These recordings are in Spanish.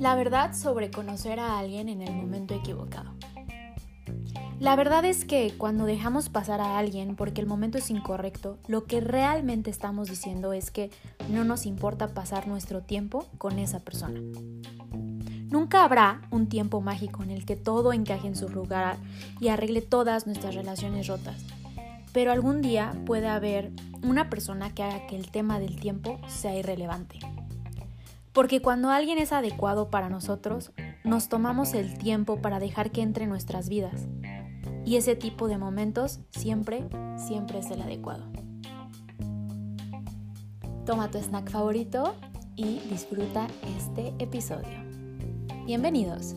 La verdad sobre conocer a alguien en el momento equivocado. La verdad es que cuando dejamos pasar a alguien porque el momento es incorrecto, lo que realmente estamos diciendo es que no nos importa pasar nuestro tiempo con esa persona. Nunca habrá un tiempo mágico en el que todo encaje en su lugar y arregle todas nuestras relaciones rotas. Pero algún día puede haber una persona que haga que el tema del tiempo sea irrelevante. Porque cuando alguien es adecuado para nosotros, nos tomamos el tiempo para dejar que entre en nuestras vidas. Y ese tipo de momentos siempre, siempre es el adecuado. Toma tu snack favorito y disfruta este episodio. Bienvenidos.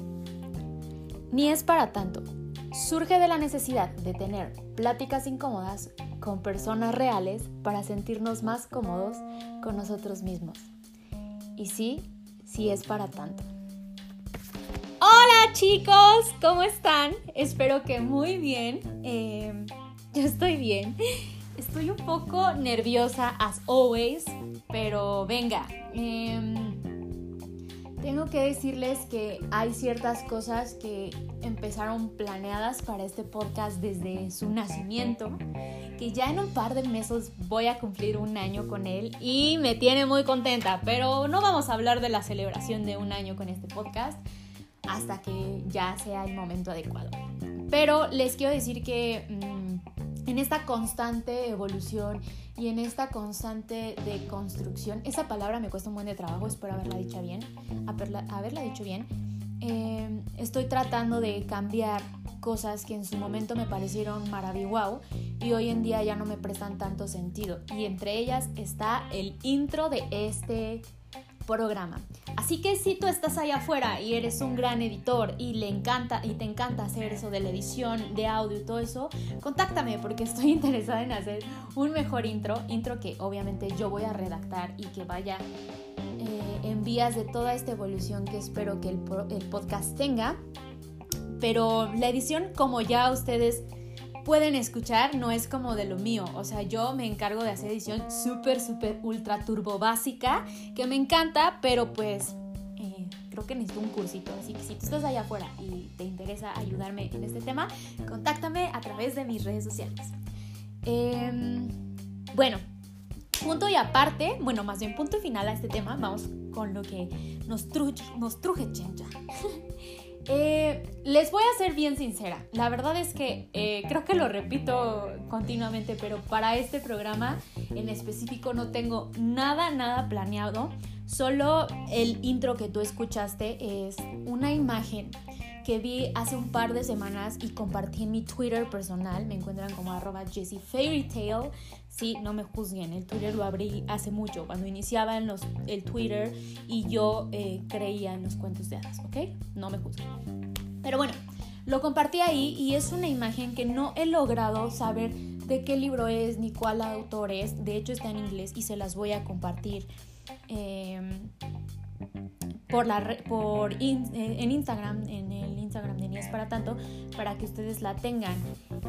Ni es para tanto. Surge de la necesidad de tener pláticas incómodas con personas reales para sentirnos más cómodos con nosotros mismos. Y sí, sí es para tanto. Hola chicos, ¿cómo están? Espero que muy bien. Em, yo estoy bien. Estoy un poco nerviosa, as always, pero venga. Em, tengo que decirles que hay ciertas cosas que empezaron planeadas para este podcast desde su nacimiento, que ya en un par de meses voy a cumplir un año con él y me tiene muy contenta, pero no vamos a hablar de la celebración de un año con este podcast hasta que ya sea el momento adecuado. Pero les quiero decir que mm, en esta constante evolución y en esta constante de construcción, esa palabra me cuesta un buen de trabajo, espero haberla dicho bien, haberla, haberla dicho bien, eh, estoy tratando de cambiar cosas que en su momento me parecieron maravilloso y hoy en día ya no me prestan tanto sentido. Y entre ellas está el intro de este programa. Así que si tú estás allá afuera y eres un gran editor y le encanta y te encanta hacer eso de la edición de audio y todo eso, contáctame porque estoy interesada en hacer un mejor intro, intro que obviamente yo voy a redactar y que vaya eh, en vías de toda esta evolución que espero que el, podcast tenga. Pero la edición, como ya ustedes pueden escuchar, no es como de lo mío. O sea, yo me encargo de hacer edición súper, súper, ultra turbo básica, que me encanta, pero pues eh, creo que necesito un cursito. Así que si tú estás allá afuera y te interesa ayudarme en este tema, contáctame a través de mis redes sociales. Em, bueno, punto y aparte, bueno, más bien punto final a este tema, vamos con lo que nos, truje, nos truje chencha. Eh, les voy a ser bien sincera. La verdad es que eh, creo que lo repito continuamente, pero para este programa en específico no tengo nada, nada planeado. Solo el intro que tú escuchaste es una imagen que vi hace un par de semanas y compartí en mi Twitter personal. Me encuentran como arroba Jessie. Sí, no me juzguen, el Twitter lo abrí hace mucho, cuando iniciaba en los, el Twitter y yo eh, creía en los cuentos de hadas, ¿ok? No me juzguen. Pero bueno, lo compartí ahí y es una imagen que no he logrado saber de qué libro es ni cuál autor es. De hecho está en inglés y se las voy a compartir. Eh, por la, por eh, en Instagram, en el Instagram de Ni es para tanto, para que ustedes la tengan.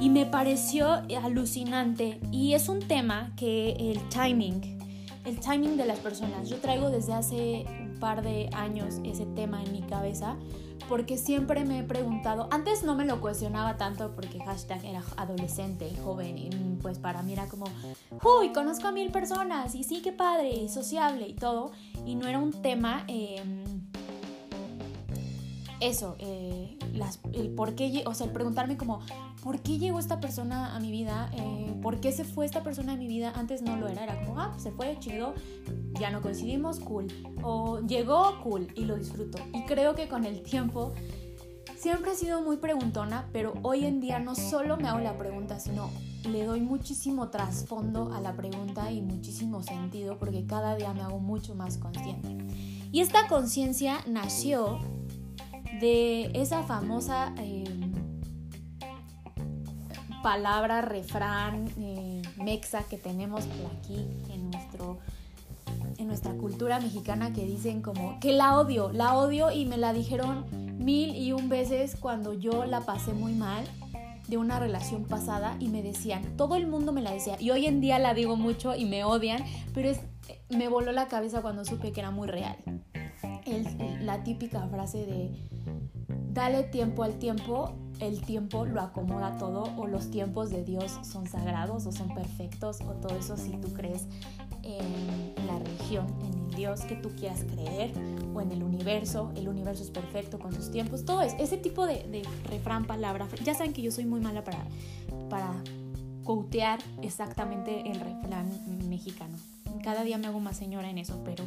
Y me pareció alucinante. Y es un tema que el timing, el timing de las personas, yo traigo desde hace un par de años ese tema en mi cabeza porque siempre me he preguntado, antes no me lo cuestionaba tanto porque hashtag era adolescente y joven y pues para mí era como, uy, conozco a mil personas y sí, qué padre y sociable y todo y no era un tema... Em, eso, eh, el por qué, o sea, el preguntarme como, ¿por qué llegó esta persona a mi vida? Eh, ¿Por qué se fue esta persona a mi vida? Antes no lo era, era como, ah, se fue, chido, ya no coincidimos, cool. O llegó, cool, y lo disfruto. Y creo que con el tiempo siempre he sido muy preguntona, pero hoy en día no solo me hago la pregunta, sino le doy muchísimo trasfondo a la pregunta y muchísimo sentido porque cada día me hago mucho más consciente. Y esta conciencia nació de esa famosa em, palabra, refrán eh, mexa que tenemos aquí en, nuestro, en nuestra cultura mexicana que dicen como que la odio, la odio y me la dijeron mil y un veces cuando yo la pasé muy mal de una relación pasada y me decían, todo el mundo me la decía y hoy en día la digo mucho y me odian, pero es, me voló la cabeza cuando supe que era muy real. la típica frase de dale tiempo al tiempo, el tiempo lo acomoda todo o los tiempos de Dios son sagrados o son perfectos o todo eso si tú crees en la religión, en el Dios que tú quieras creer o en el universo, el universo es perfecto con sus tiempos, todo es ese tipo de, refrán, palabra, ya saben que yo soy muy mala para, para coutear exactamente el refrán mexicano. Cada día me hago más señora en eso, pero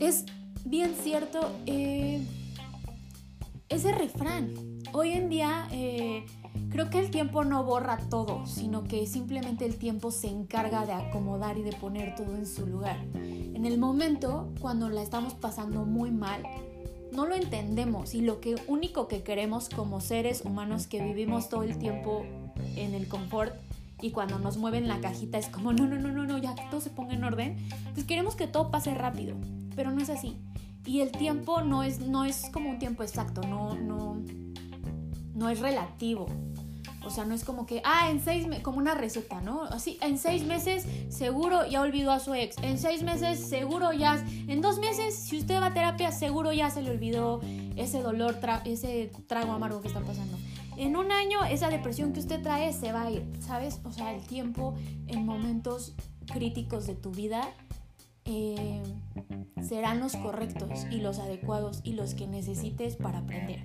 es bien cierto eh, ese refrán. Hoy en día eh, creo que el tiempo no borra todo, sino que simplemente el tiempo se encarga de acomodar y de poner todo en su lugar. En el momento, cuando la estamos pasando muy mal, no lo entendemos y lo único que queremos como seres humanos que vivimos todo el tiempo en el confort y cuando nos mueven la cajita es como no, no, no, no, no, ya que todo se ponga en orden, pues queremos que todo pase rápido, pero no es así. Y el tiempo no es, no es como un tiempo exacto, no, no, no es relativo. O sea, no es como que, ah, en seis meses, como una receta, ¿no? Así, en seis meses seguro ya olvidó a su ex. En seis meses seguro ya, en dos meses, si usted va a terapia, seguro ya se le olvidó ese dolor, ese trago amargo que está pasando. En un año esa depresión que usted trae se va a ir, ¿sabes? O sea, el tiempo en momentos críticos de tu vida eh, serán los correctos y los adecuados y los que necesites para aprender.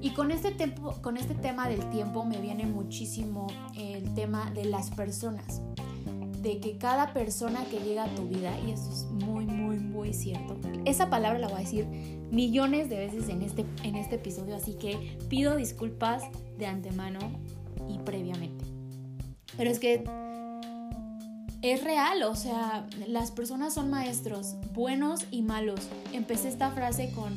Y con este, tiempo, con este tema del tiempo me viene muchísimo el tema de las personas. De que cada persona que llega a tu vida, y eso es muy, muy, muy cierto, esa palabra la voy a decir millones de veces en este, en este episodio, así que pido disculpas de antemano y previamente. Pero es que es real, o sea, las personas son maestros, buenos y malos. Empecé esta frase con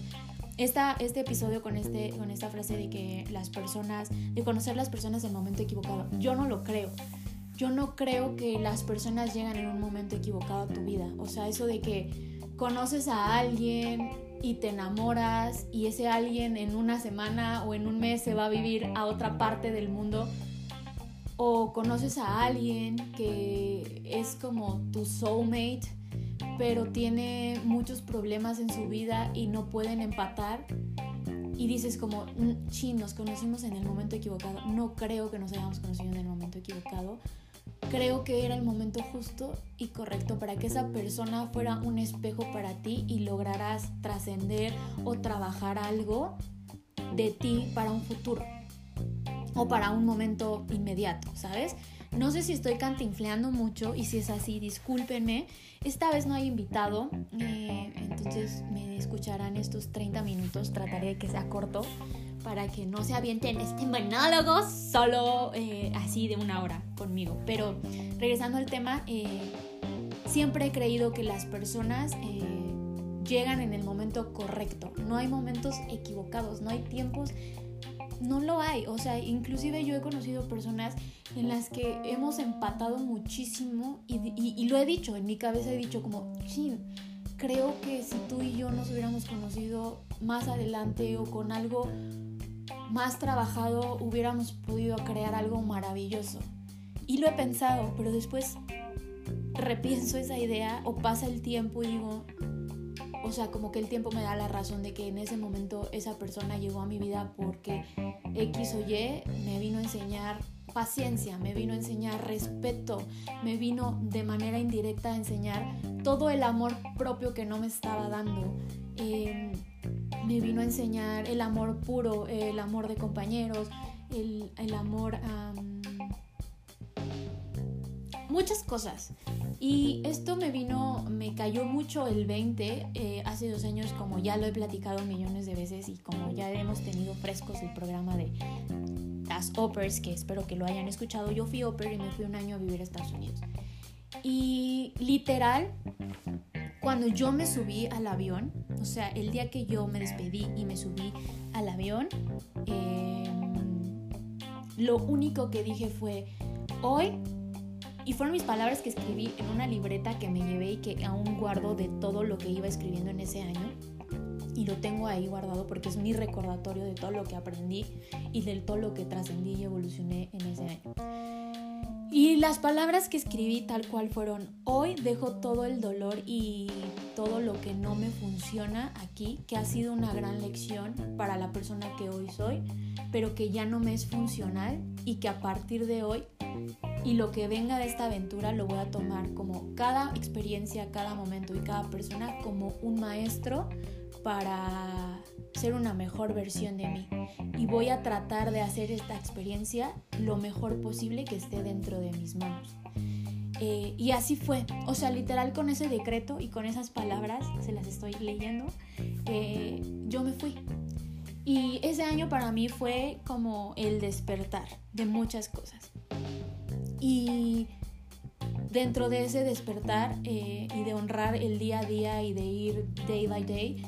esta, este episodio con, este, con esta frase de que las personas, de conocer las personas en el momento equivocado. Yo no lo creo. Yo no creo que las personas llegan en un momento equivocado a tu vida. O sea, eso de que conoces a alguien y te enamoras y ese alguien en una semana o en un mes se va a vivir a otra parte del mundo o conoces a alguien que es como tu soulmate, pero tiene muchos problemas en su vida y no pueden empatar. Y dices como, sí, nos conocimos en el momento equivocado. No creo que nos hayamos conocido en el momento equivocado. Creo que era el momento justo y correcto para que esa persona fuera un espejo para ti y lograras trascender o trabajar algo de ti para un futuro o para un momento inmediato, ¿sabes? No sé si estoy cantinfleando mucho y si es así, discúlpenme. Esta vez no hay invitado, eh, entonces me escucharán estos 30 minutos. Trataré de que sea corto para que no se avienten este monólogo solo eh, así de una hora conmigo. Pero regresando al tema, eh, siempre he creído que las personas llegan en el momento correcto. No hay momentos equivocados, no hay tiempos no lo hay. O sea, inclusive yo he conocido personas en las que hemos empatado muchísimo y, lo he dicho, en mi cabeza he dicho como, sí, creo que si tú y yo nos hubiéramos conocido más adelante o con algo más trabajado, hubiéramos podido crear algo maravilloso. Y lo he pensado, pero después repienso esa idea o pasa el tiempo y digo, o sea, como que el tiempo me da la razón de que en ese momento esa persona llegó a mi vida porque X o Y me vino a enseñar paciencia, me vino a enseñar respeto, me vino de manera indirecta a enseñar todo el amor propio que no me estaba dando. Em, me vino a enseñar el amor puro, el amor de compañeros, el, amor a... muchas cosas. Y esto me vino, me cayó mucho el 20 eh, hace dos años, como ya lo he platicado millones de veces y como ya hemos tenido frescos el programa de las Oppers, que espero que lo hayan escuchado. Yo fui Opper y me fui un año a vivir a Estados Unidos. Y literal, cuando yo me subí al avión, o sea, el día que yo me despedí y me subí al avión, em, lo único que dije fue, hoy y fueron mis palabras que escribí en una libreta que me llevé y que aún guardo de todo lo que iba escribiendo en ese año. Y lo tengo ahí guardado porque es mi recordatorio de todo lo que aprendí y de todo lo que trascendí y evolucioné en ese año. Y las palabras que escribí tal cual fueron, hoy dejo todo el dolor y todo lo que no me funciona aquí, que ha sido una gran lección para la persona que hoy soy, pero que ya no me es funcional y que a partir de hoy y lo que venga de esta aventura lo voy a tomar como cada experiencia, cada momento y cada persona como un maestro para ser una mejor versión de mí. Y voy a tratar de hacer esta experiencia lo mejor posible que esté dentro de mis manos. Eh, y así fue, o sea, literal con ese decreto y con esas palabras, se las estoy leyendo, eh, yo me fui. Y ese año para mí fue como el despertar de muchas cosas. Y dentro de ese despertar eh, y de honrar el día a día y de ir day by day,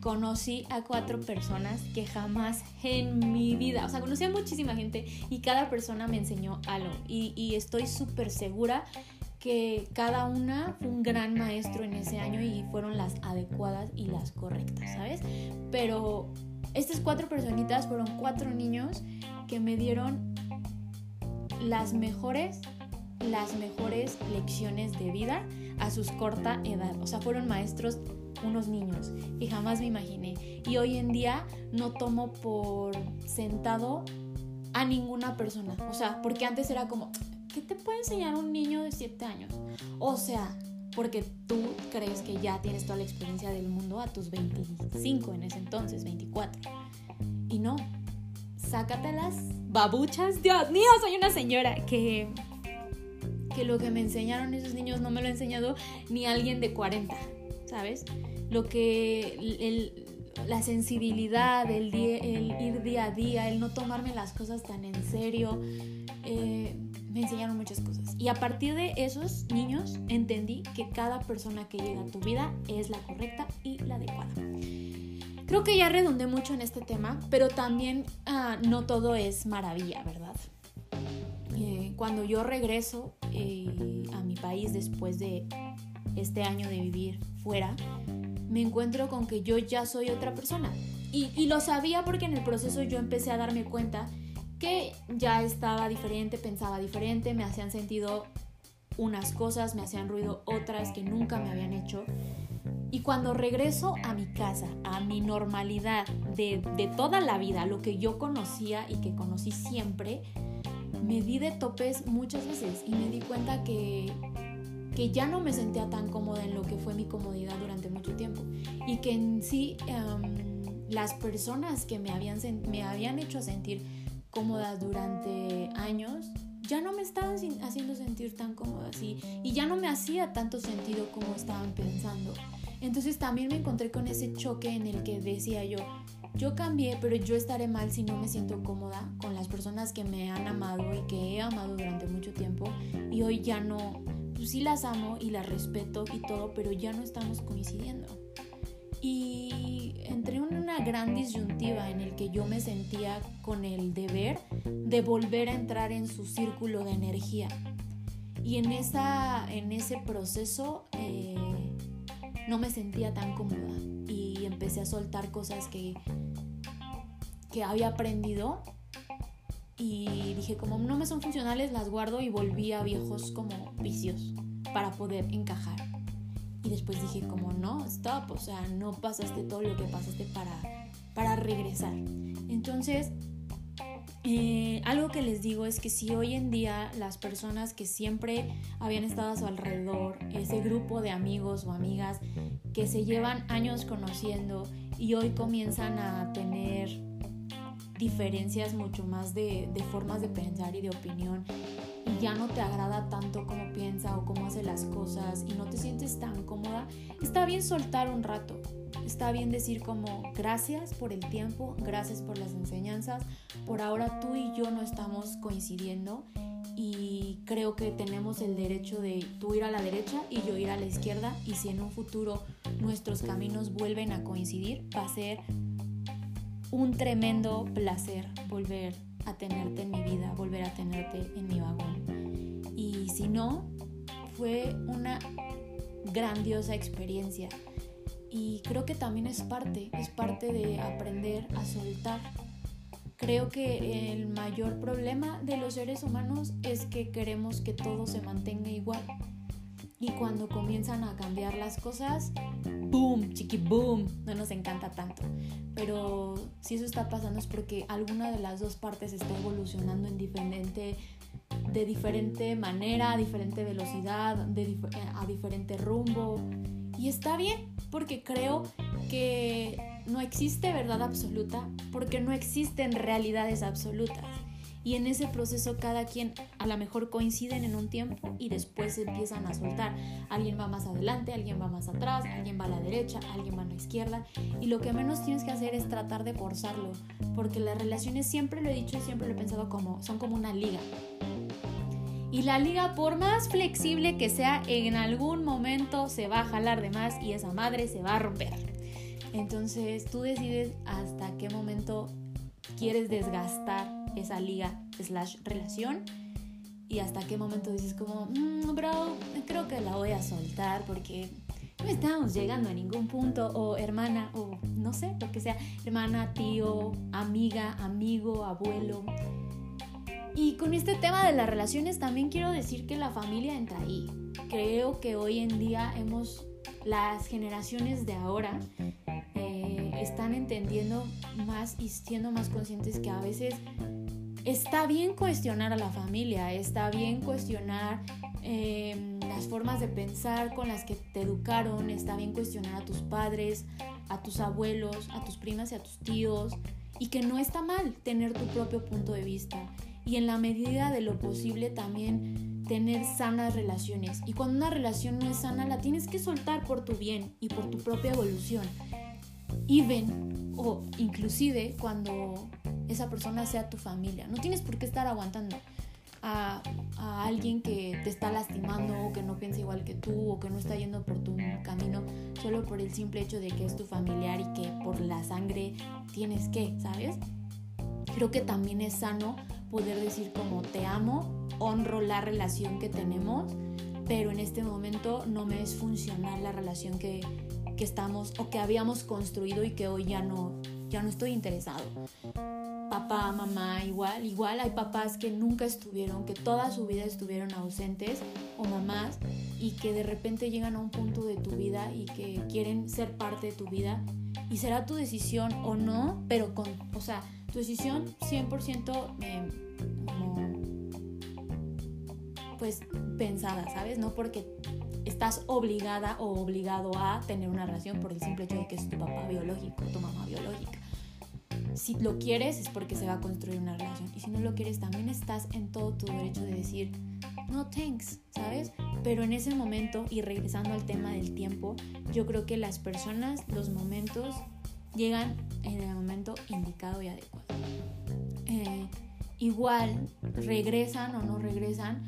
conocí a cuatro personas que jamás en mi vida, o sea, conocí a muchísima gente y cada persona me enseñó algo. Y, y estoy súper segura que cada una fue un gran maestro en ese año y fueron las adecuadas y las correctas, ¿sabes? Pero estas cuatro personitas fueron cuatro niños que me dieron las mejores, las mejores lecciones de vida a sus corta edad. O sea, fueron maestros unos niños que jamás me imaginé. Y hoy en día no tomo por sentado a ninguna persona. O sea, porque antes era como, ¿qué te puede enseñar un niño de 7 años? O sea, porque tú crees que ya tienes toda la experiencia del mundo a tus 25 en ese entonces, 24. Y no, sácatelas, babuchas. Dios mío, soy una señora que, que lo que me enseñaron esos niños no me lo ha enseñado ni alguien de 40, ¿sabes? Lo que la sensibilidad, el, el, ir día a día, el no tomarme las cosas tan en serio, eh, me enseñaron muchas cosas. Y a partir de esos niños entendí que cada persona que llega a tu vida es la correcta y la adecuada. Creo que ya redundé mucho en este tema, pero también ah, no todo es maravilla, ¿verdad? Eh, cuando yo regreso eh, a mi país después de este año de vivir fuera, me encuentro con que yo ya soy otra persona. Y, y lo sabía porque en el proceso yo empecé a darme cuenta que ya estaba diferente, pensaba diferente, me hacían sentido unas cosas, me hacían ruido otras que nunca me habían hecho. Y cuando regreso a mi casa, a mi normalidad de, de, toda la vida, lo que yo conocía y que conocí siempre, me di de topes muchas veces y me di cuenta que, que ya no me sentía tan cómoda en lo que fue mi comodidad durante mucho tiempo. Y que en sí um, las personas que me habían, me habían hecho sentir cómoda durante años, ya no me estaban haciendo sentir tan cómoda así y ya no me hacía tanto sentido como estaban pensando. Entonces también me encontré con ese choque en el que decía yo, yo cambié, pero yo estaré mal si no me siento cómoda con las personas que me han amado y que he amado durante mucho tiempo y hoy ya no, pues sí las amo y las respeto y todo, pero ya no estamos coincidiendo. Y entré en una gran disyuntiva en el que yo me sentía con el deber de volver a entrar en su círculo de energía. Y en, esa, en ese proceso eh, no me sentía tan cómoda y empecé a soltar cosas que, que había aprendido y dije como no me son funcionales las guardo y volví a viejos como vicios para poder encajar y después dije como no stop o sea no pasaste todo lo que pasaste para para regresar entonces eh, algo que les digo es que si hoy en día las personas que siempre habían estado a su alrededor, ese grupo de amigos o amigas que se llevan años conociendo y hoy comienzan a tener diferencias mucho más de, de formas de pensar y de opinión y ya no te agrada tanto como piensa o cómo hace las cosas y no te sientes tan cómoda, está bien soltar un rato. Está bien decir como gracias por el tiempo, gracias por las enseñanzas. Por ahora tú y yo no estamos coincidiendo y creo que tenemos el derecho de tú ir a la derecha y yo ir a la izquierda y si en un futuro nuestros caminos vuelven a coincidir va a ser un tremendo placer volver a tenerte en mi vida, volver a tenerte en mi vagón. Y si no, fue una grandiosa experiencia y creo que también es parte, es parte de aprender a soltar. Creo que el mayor problema de los seres humanos es que queremos que todo se mantenga igual. y cuando comienzan a cambiar las cosas, boom, chiqui boom, no nos encanta tanto. Pero si eso está pasando es porque alguna de las dos partes está evolucionando en diferente, de diferente manera, a diferente velocidad, a diferente rumbo. Y está bien, porque creo que no existe verdad absoluta, porque no existen realidades absolutas y en ese proceso cada quien a lo mejor coinciden en un tiempo y después se empiezan a soltar. Alguien va más adelante, alguien va más atrás, alguien va a la derecha, alguien va a la izquierda y lo que menos tienes que hacer es tratar de forzarlo, porque las relaciones siempre lo he dicho y siempre lo he pensado como son como una liga. Y la liga, por más flexible que sea, en algún momento se va a jalar de más y esa madre se va a romper. Entonces tú decides hasta qué momento quieres desgastar esa liga slash relación y hasta qué momento dices como, mm, bro, creo que la voy a soltar porque no estamos llegando a ningún punto o hermana o no sé, lo que sea, hermana, tío, amiga, amigo, abuelo. Y con este tema de las relaciones también quiero decir que la familia entra ahí. Creo que hoy en día hemos, las generaciones de ahora eh, están entendiendo más y siendo más conscientes que a veces está bien cuestionar a la familia, está bien cuestionar em, las formas de pensar con las que te educaron, está bien cuestionar a tus padres, a tus abuelos, a tus primas y a tus tíos, y que no está mal tener tu propio punto de vista. Y en la medida de lo posible también tener sanas relaciones. Y cuando una relación no es sana, la tienes que soltar por tu bien y por tu propia evolución. Even o inclusive cuando esa persona sea tu familia. No tienes por qué estar aguantando a, alguien que te está lastimando o que no piensa igual que tú o que no está yendo por tu camino solo por el simple hecho de que es tu familiar y que por la sangre tienes que, ¿sabes? Creo que también es sano poder decir como te amo, honro la relación que tenemos, pero en este momento no me es funcional la relación que, que estamos o que habíamos construido y que hoy ya no, ya no estoy interesado papá, mamá, igual, igual hay papás que nunca estuvieron, que toda su vida estuvieron ausentes o mamás y que de repente llegan a un punto de tu vida y que quieren ser parte de tu vida y será tu decisión o no, pero con, o sea, tu decisión 100% eh, pues pensada, ¿sabes? No porque estás obligada o obligado a tener una relación por el simple hecho de que es tu papá biológico, tu mamá biológica si lo quieres es porque se va a construir una relación. Y si no lo quieres, también estás en todo tu derecho de decir, no thanks, ¿sabes? Pero en ese momento, y regresando al tema del tiempo, yo creo que las personas, los momentos, llegan en el momento indicado y adecuado. Eh, igual, regresan o no regresan,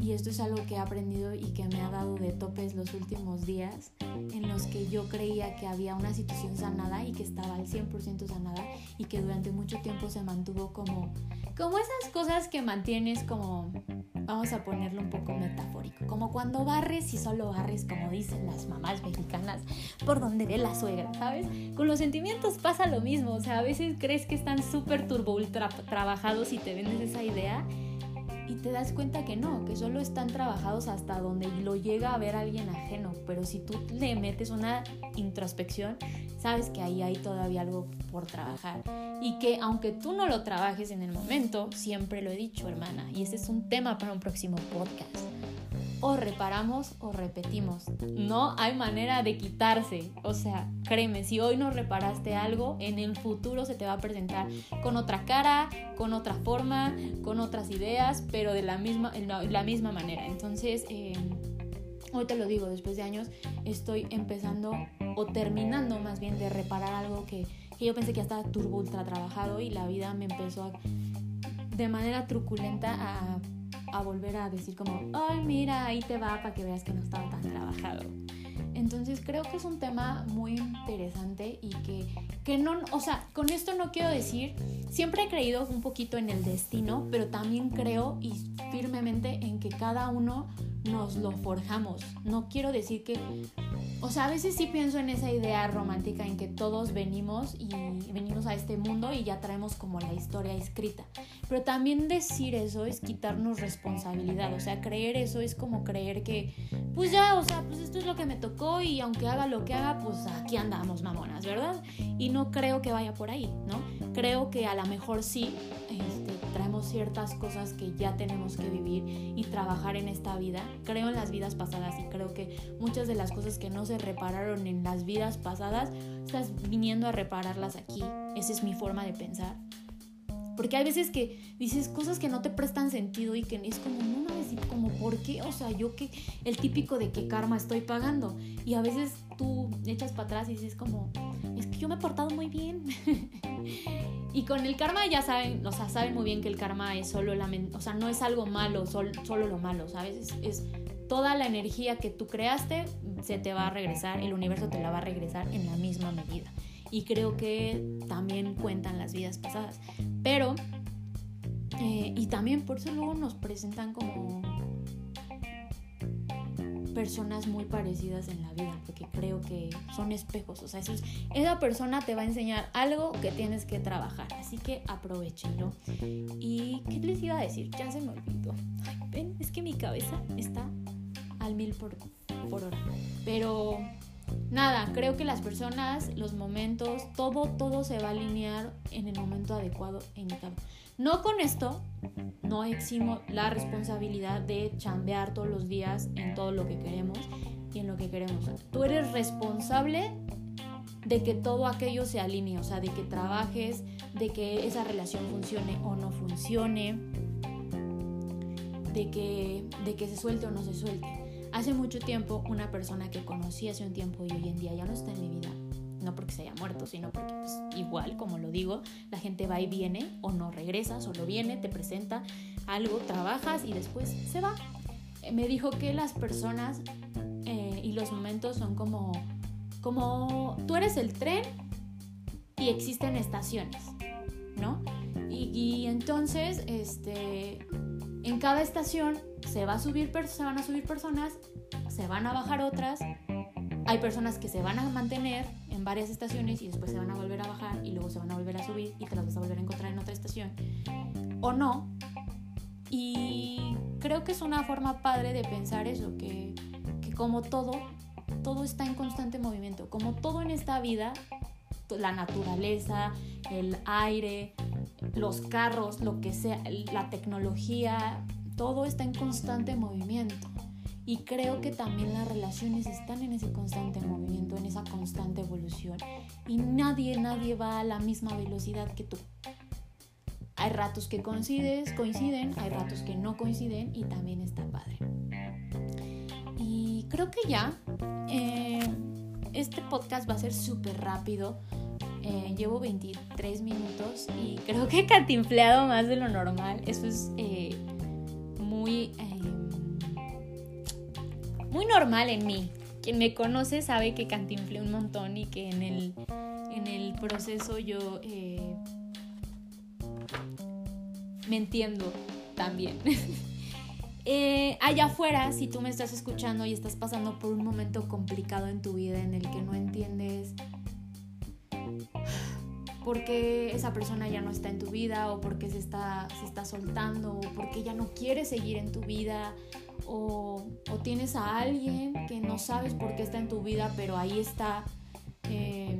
y esto es algo que he aprendido y que me ha dado de topes los últimos días, en los que yo creía que había una situación sanada y que estaba al 100% sanada y que durante mucho tiempo se mantuvo como, como esas cosas que mantienes como, vamos a ponerlo un poco metafórico, como cuando barres y solo barres, como dicen las mamás mexicanas, por donde ve la suegra, ¿sabes? Con los sentimientos pasa lo mismo, o sea, a veces crees que están súper turbo ultra trabajados y te vendes esa idea y te das cuenta que no, que solo están trabajados hasta donde lo llega a ver alguien ajeno, pero si tú le metes una introspección, sabes que ahí hay todavía algo por trabajar. Y que aunque tú no lo trabajes en el momento, siempre lo he dicho, hermana, y ese es un tema para un próximo podcast o reparamos o repetimos. No hay manera de quitarse. O sea, créeme, si hoy no reparaste algo, en el futuro se te va a presentar con otra cara, con otra forma, con otras ideas, pero de la misma, la misma manera. Entonces, eh, hoy te lo digo, después de años estoy empezando o terminando más bien de reparar algo que, que yo pensé que ya estaba turbo ultra trabajado y la vida me empezó a, de manera truculenta a a volver a decir como, ay, mira, ahí te va para que veas que no estaba tan trabajado. Entonces creo que es un tema muy interesante y que, que no, o sea, con esto no quiero decir, siempre he creído un poquito en el destino, pero también creo y firmemente en que cada uno nos lo forjamos. No quiero decir que, o sea, a veces sí pienso en esa idea romántica en que todos venimos y venimos a este mundo y ya traemos como la historia escrita. Pero también decir eso es quitarnos responsabilidad, o sea, creer eso es como creer que, pues ya, o sea, pues esto es lo que me tocó y aunque haga lo que haga, pues aquí andamos mamonas, ¿verdad? Y no creo que vaya por ahí, ¿no? Creo que a lo mejor sí, traemos ciertas cosas que ya tenemos que vivir y trabajar en esta vida. Creo en las vidas pasadas y creo que muchas de las cosas que no se repararon en las vidas pasadas, estás viniendo a repararlas aquí. Esa es mi forma de pensar. Porque hay veces que dices cosas que no te prestan sentido y que es como, no mames, como, ¿por qué? O sea, yo que, el típico de que karma estoy pagando. Y a veces tú echas para atrás y dices como, es que yo me he portado muy bien. y con el karma ya saben, o sea, saben muy bien que el karma es solo la, o sea, no es algo malo, solo, solo lo malo, ¿sabes? es toda la energía que tú creaste se te va a regresar, el universo te la va a regresar en la misma medida. Y creo que también cuentan las vidas pasadas. Pero, eh, y también por eso luego nos presentan como personas muy parecidas en la vida, porque creo que son espejos, o sea, esa persona te va a enseñar algo que tienes que trabajar, así que aprovechenlo. ¿Y qué les iba a decir? Ya se me olvidó. ven, es que mi cabeza está al mil por, por hora. Pero nada, creo que las personas, los momentos, todo, todo se va a alinear en el momento adecuado e indicado. No con esto, no eximo la responsabilidad de chambear todos los días en todo lo que queremos y en lo que queremos. Tú eres responsable de que todo aquello se alinee, o sea, de que trabajes, de que esa relación funcione o no funcione, de que, de que se suelte o no se suelte. Hace mucho tiempo, una persona que conocí hace un tiempo y hoy en día ya no está en mi vida, no porque se haya muerto, sino porque pues, igual, como lo digo, la gente va y viene o no regresa, solo viene, te presenta algo, trabajas y después se va. Eh, me dijo que las personas eh, y los momentos son como, como tú eres el tren y existen estaciones, ¿no? Y, y entonces, este, en cada estación se, va a subir, se van a subir personas, se van a bajar otras. Hay personas que se van a mantener en varias estaciones y después se van a volver a bajar y luego se van a volver a subir y te las vas a volver a encontrar en otra estación. O no. Y creo que es una forma padre de pensar eso, que, que como todo, todo está en constante movimiento. Como todo en esta vida, la naturaleza, el aire, los carros, lo que sea, la tecnología, todo está en constante movimiento. Y creo que también las relaciones están en ese constante movimiento, en esa constante evolución. Y nadie, nadie va a la misma velocidad que tú. Hay ratos que coincides, coinciden, hay ratos que no coinciden y también está padre. Y creo que ya, eh, este podcast va a ser súper rápido eh, llevo 23 minutos y creo que he cantinfleado más de lo normal. Eso es eh, muy, em, muy normal en mí. Quien me conoce sabe que cantinflé un montón y que en el, en el proceso yo eh, me entiendo también. allá afuera, si tú me estás escuchando y estás pasando por un momento complicado en tu vida en el que no entiendes porque esa persona ya no está en tu vida o porque se está, se está soltando o porque ya no quiere seguir en tu vida o, tienes a alguien que no sabes por qué está en tu vida pero ahí está eh,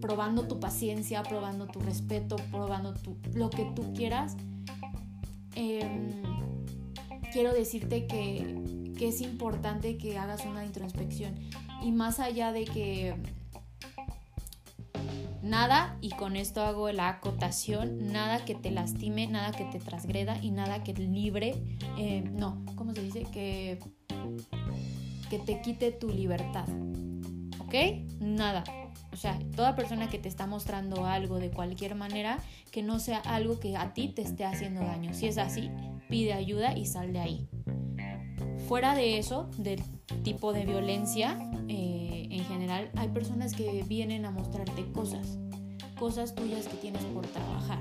probando tu paciencia, probando tu respeto, probando tu, lo que tú quieras. Em, quiero decirte que, que es importante que hagas una introspección y más allá de que Nada, y con esto hago la acotación, nada que te lastime, nada que te transgreda y nada que libre, eh, no, ¿cómo se dice? Que, que te quite tu libertad. ¿Ok? Nada. O sea, toda persona que te está mostrando algo de cualquier manera, que no sea algo que a ti te esté haciendo daño. Si es así, pide ayuda y sal de ahí. Fuera de eso, del tipo de violencia, en hay personas que vienen a mostrarte cosas, cosas tuyas que tienes por trabajar.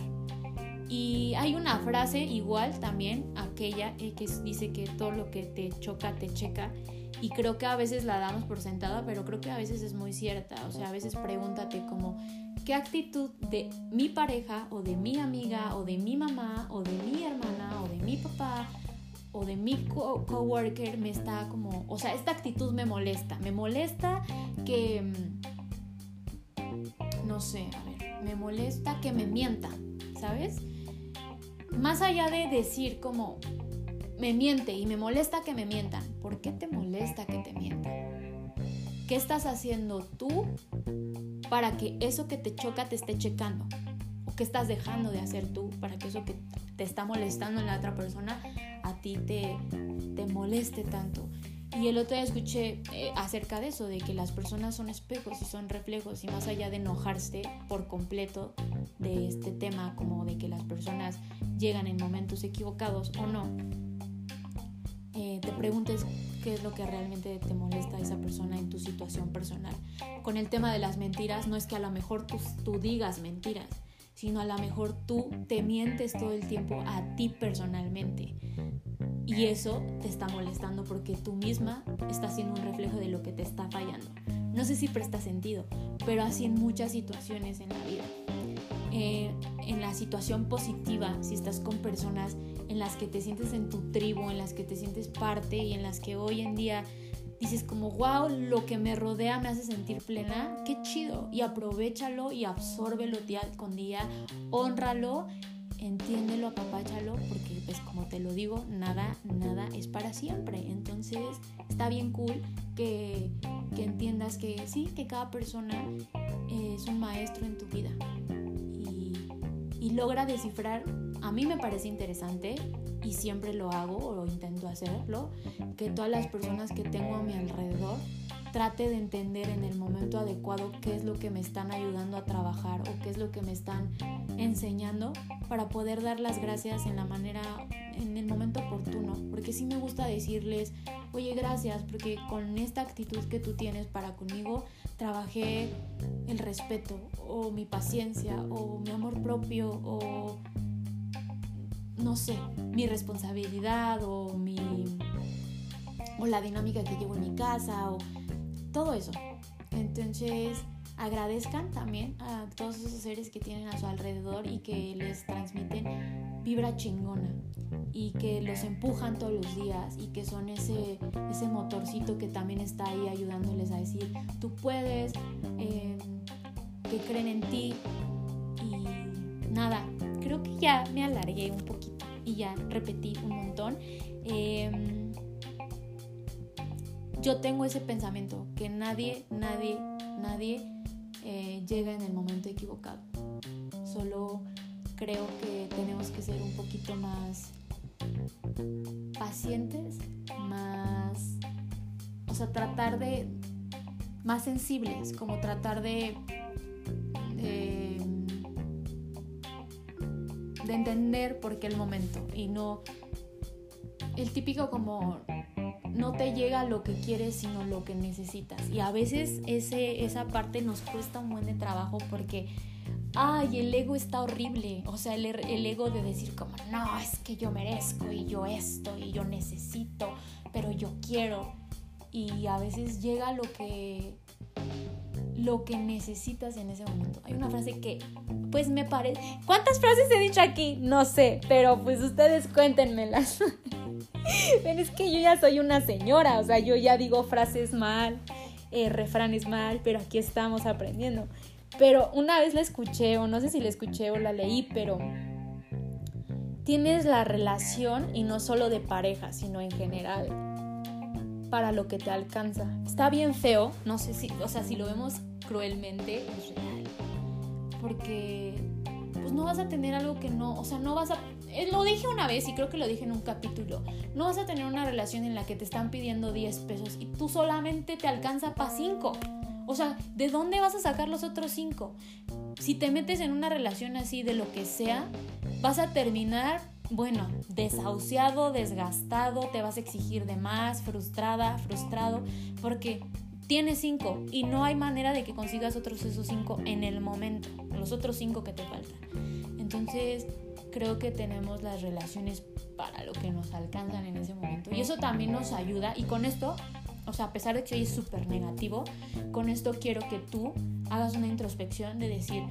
Y hay una frase igual también, aquella eh, que dice que todo lo que te choca, te checa. y creo que a veces la damos por sentada, pero creo que a veces es muy cierta. O sea, a veces pregúntate como, ¿qué actitud de mi pareja o de mi amiga o de mi mamá o de mi hermana o de mi papá o de mi coworker me está como, o sea, esta actitud me molesta. Me molesta que, mm, no sé, a ver, me molesta que me mienta, ¿sabes? Más allá de decir como, me miente y me molesta que me mientan. ¿Por qué te molesta que te mientan? ¿Qué estás haciendo tú para que eso que te choca te esté checando? ¿O qué estás dejando de hacer tú para que eso que te está molestando en la otra persona a ti te, te moleste tanto? Y el otro día escuché eh, acerca de eso, de que las personas son espejos y son reflejos y más allá de enojarse por completo de este tema, como de que las personas llegan en momentos equivocados o no, eh, te preguntes qué es lo que realmente te molesta a esa persona en tu situación personal. Con el tema de las mentiras, no es que a lo mejor tú, tú digas mentiras, sino a lo mejor tú te mientes todo el tiempo a ti personalmente. Y eso te está molestando porque tú misma estás siendo un reflejo de lo que te está fallando. No sé si presta sentido, pero así en muchas situaciones en la vida. Eh, en la situación positiva, si estás con personas en las que te sientes en tu tribu, en las que te sientes parte y en las que hoy en día dices como, wow, lo que me rodea me hace sentir plena, qué chido. Y aprovechalo y absórbelo día con día, honralo, entiéndelo, apapáchalo, porque pues como te lo digo, nada, nada es para siempre. Entonces está bien cool que, que entiendas que sí, que cada persona es un maestro en tu vida y logra descifrar, a mí me parece interesante y siempre lo hago o intento hacerlo, que todas las personas que tengo a mi alrededor trate de entender en el momento adecuado qué es lo que me están ayudando a trabajar o qué es lo que me están enseñando para poder dar las gracias en la manera, en el momento oportuno. Porque sí me gusta decirles, oye, gracias, porque con esta actitud que tú tienes para conmigo, trabajé el respeto o mi paciencia o mi amor propio o no sé, mi responsabilidad o mi o la dinámica que llevo en mi casa o todo eso. Entonces, agradezcan también a todos esos seres que tienen a su alrededor y que les transmiten vibra chingona y que los empujan todos los días y que son ese, ese motorcito que también está ahí ayudándoles a decir, tú puedes, em, que creen en ti y nada, que ya me alargué un poquito y ya repetí un montón. Em, yo tengo ese pensamiento que nadie, nadie, nadie eh, llega en el momento equivocado. Solo creo que tenemos que ser un poquito más pacientes, más, o sea, tratar de, más sensibles, como tratar de, de, de entender por qué el momento y no el típico como no te llega lo que quieres, sino lo que necesitas. Y a veces ese, esa parte nos cuesta un buen de trabajo porque, ay, el ego está horrible. O sea, el, el ego de decir como, no, es que yo merezco y yo esto y yo necesito, pero yo quiero. Y a veces llega lo que lo que necesitas en ese momento. Hay una frase que, pues me parece... ¿Cuántas frases he dicho aquí? No sé, pero pues ustedes cuéntenmelas. Pero es que yo ya soy una señora, o sea, yo ya digo frases mal, eh, refranes mal, pero aquí estamos aprendiendo. Pero una vez la escuché, o no sé si la escuché o la leí, pero tienes la relación y no solo de pareja, sino en general para lo que te alcanza. Está bien feo, no sé si, o sea, si lo vemos cruelmente, es real. Porque pues no vas a tener algo que no, o sea, no vas a eh, lo dije una vez y creo que lo dije en un capítulo, no vas a tener una relación en la que te están pidiendo 10 pesos y tú solamente te alcanza para 5. O sea, ¿de dónde vas a sacar los otros 5? Si te metes en una relación así de lo que sea, vas a terminar, bueno, desahuciado, desgastado, te vas a exigir de más, frustrada, frustrado, porque tienes 5 y no hay manera de que consigas otros esos 5 en el momento, los otros 5 que te faltan. Entonces, creo que tenemos las relaciones para lo que nos alcanzan en ese momento. Y eso también nos ayuda. Y con esto o sea, a pesar de que soy súper negativo, con esto quiero que tú hagas una introspección de decir,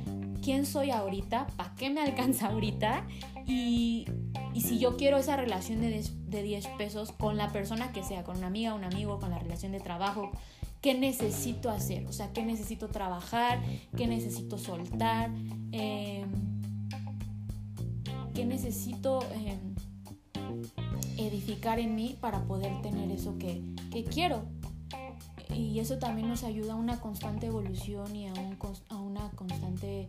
¿quién soy ahorita? ¿Para qué me alcanza ahorita? Y, si yo quiero esa relación de, de 10 pesos con la persona que sea, con una amiga, un amigo, con la relación de trabajo, ¿qué necesito hacer? O sea, ¿qué necesito trabajar? ¿Qué necesito soltar? Eh, ¿Qué necesito... Eh, edificar en mí para poder tener eso que, quiero. Y eso también nos ayuda a una constante evolución y a, un, a una constante,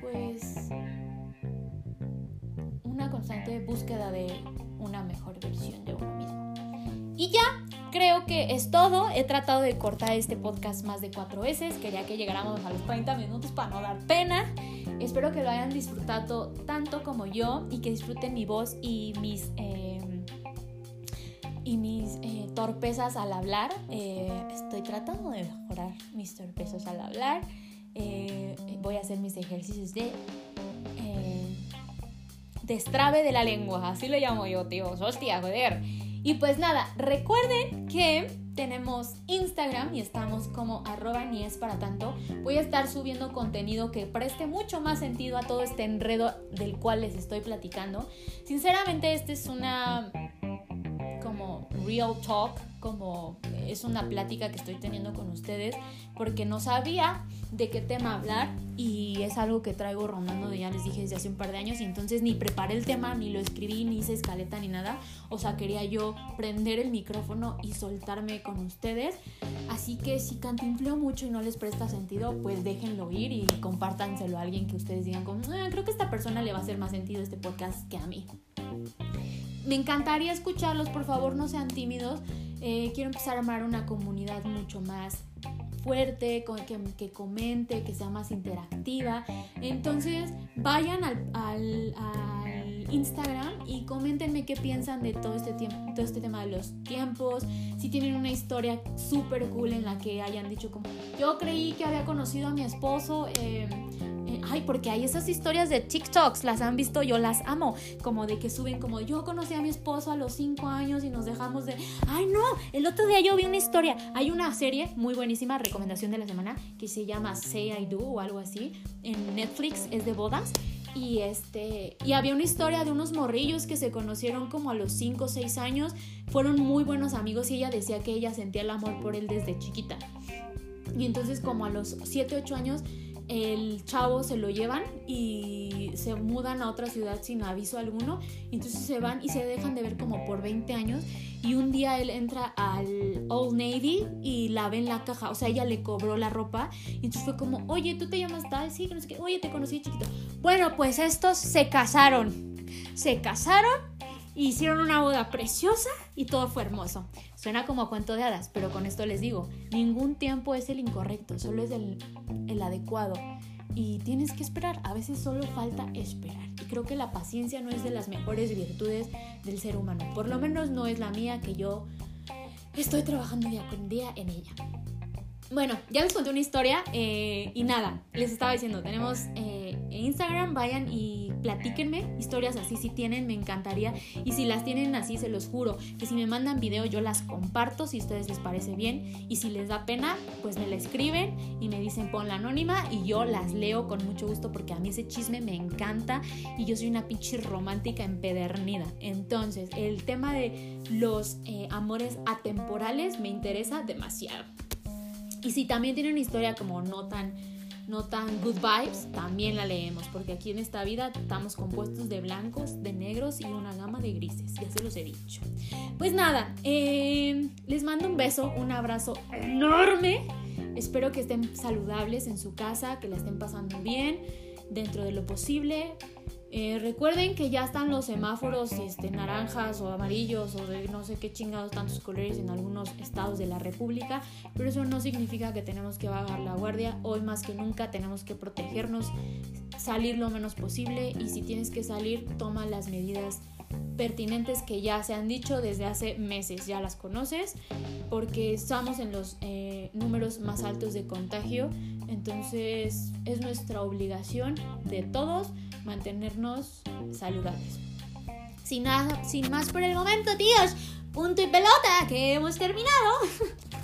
pues, una constante búsqueda de una mejor versión de uno mismo. Y ya, creo que es todo. He tratado de cortar este podcast más de cuatro veces. Quería que llegáramos a los 30 minutos para no dar pena. Espero que lo hayan disfrutado tanto como yo y que disfruten mi voz y mis... Eh, y mis torpezas al hablar. Eh, estoy tratando de mejorar mis torpezas al hablar. Eh, voy a hacer mis ejercicios de destrave de la lengua, así lo llamo yo, tío. Hostia, joder. Y pues nada, recuerden que tenemos Instagram y estamos como arroba ni es para tanto. Voy a estar subiendo contenido que preste mucho más sentido a todo este enredo del cual les estoy platicando. Sinceramente, esta es una real talk, como es una plática que estoy teniendo con ustedes, porque no sabía de qué tema hablar y es algo que traigo rondando, ya les dije, desde hace un par de años y entonces ni preparé el tema, ni lo escribí, ni hice escaleta, ni nada. O sea, quería yo prender el micrófono y soltarme con ustedes. Así que si cantinfleo mucho y no les presta sentido, pues déjenlo ir y compártanselo a alguien que ustedes digan como, ah, creo que a esta persona le va a hacer más sentido este podcast que a mí me encantaría escucharlos, por favor no sean tímidos. Eh, quiero empezar a armar una comunidad mucho más fuerte, que, que, comente, que sea más interactiva. Entonces vayan al, Instagram y coméntenme qué piensan de todo este, tiempo, todo este tema de los tiempos. Si tienen una historia súper cool en la que hayan dicho como yo creí que había conocido a mi esposo. Eh, ay, porque hay esas historias de TikToks, las han visto, yo las amo, como de que suben como yo conocí a mi esposo a los 5 años y nos dejamos de, ay no, el otro día yo vi una historia, hay una serie muy buenísima, recomendación de la semana, que se llama Say I Do o algo así, en Netflix, es de bodas. Y este, y había una historia de unos morrillos que se conocieron como a los 5 o 6 años, fueron muy buenos amigos y ella decía que ella sentía el amor por él desde chiquita. Y entonces como a los 7, 8 años el chavo se lo llevan y se mudan a otra ciudad sin aviso alguno. Entonces se van y se dejan de ver como por 20 años. Y un día él entra al Old Navy y la ve en la caja. O sea, ella le cobró la ropa. Y entonces fue como, oye, ¿tú te llamas tal? Sí, no sé qué. Oye, te conocí chiquito. Bueno, pues estos se casaron. Se casaron hicieron una boda preciosa y todo fue hermoso. Suena como cuento de hadas, pero con esto les digo, ningún tiempo es el incorrecto, solo es el, el adecuado. Y tienes que esperar, a veces solo falta esperar. Y creo que la paciencia no es de las mejores virtudes del ser humano, por lo menos no es la mía que yo estoy trabajando día con día en ella. Bueno, ya les conté una historia eh, y nada, les estaba diciendo, tenemos eh, Instagram, vayan y platíquenme historias así si tienen, me encantaría. Y si las tienen así, se los juro, que si me mandan video yo las comparto si a ustedes les parece bien. Y si les da pena, pues me la escriben y me dicen pon la anónima y yo las leo con mucho gusto porque a mí ese chisme me encanta y yo soy una pinche romántica empedernida. Entonces, el tema de los eh, amores atemporales me interesa demasiado. Y si también tiene una historia como no tan, no tan good vibes, también la leemos, porque aquí en esta vida estamos compuestos de blancos, de negros y una gama de grises, ya se los he dicho. Pues nada, eh, les mando un beso, un abrazo enorme. Espero que estén saludables en su casa, que la estén pasando bien dentro de lo posible. Eh, recuerden que ya están los semáforos este, naranjas o amarillos o de no sé qué chingados tantos colores en algunos estados de la República, pero eso no significa que tenemos que bajar la guardia. Hoy más que nunca tenemos que protegernos, salir lo menos posible y si tienes que salir, toma las medidas pertinentes que ya se han dicho desde hace meses, ya las conoces, porque estamos en los eh, números más altos de contagio, entonces es nuestra obligación de todos mantenernos saludables. Sin, nada, sin más por el momento, tíos, punto y pelota que hemos terminado.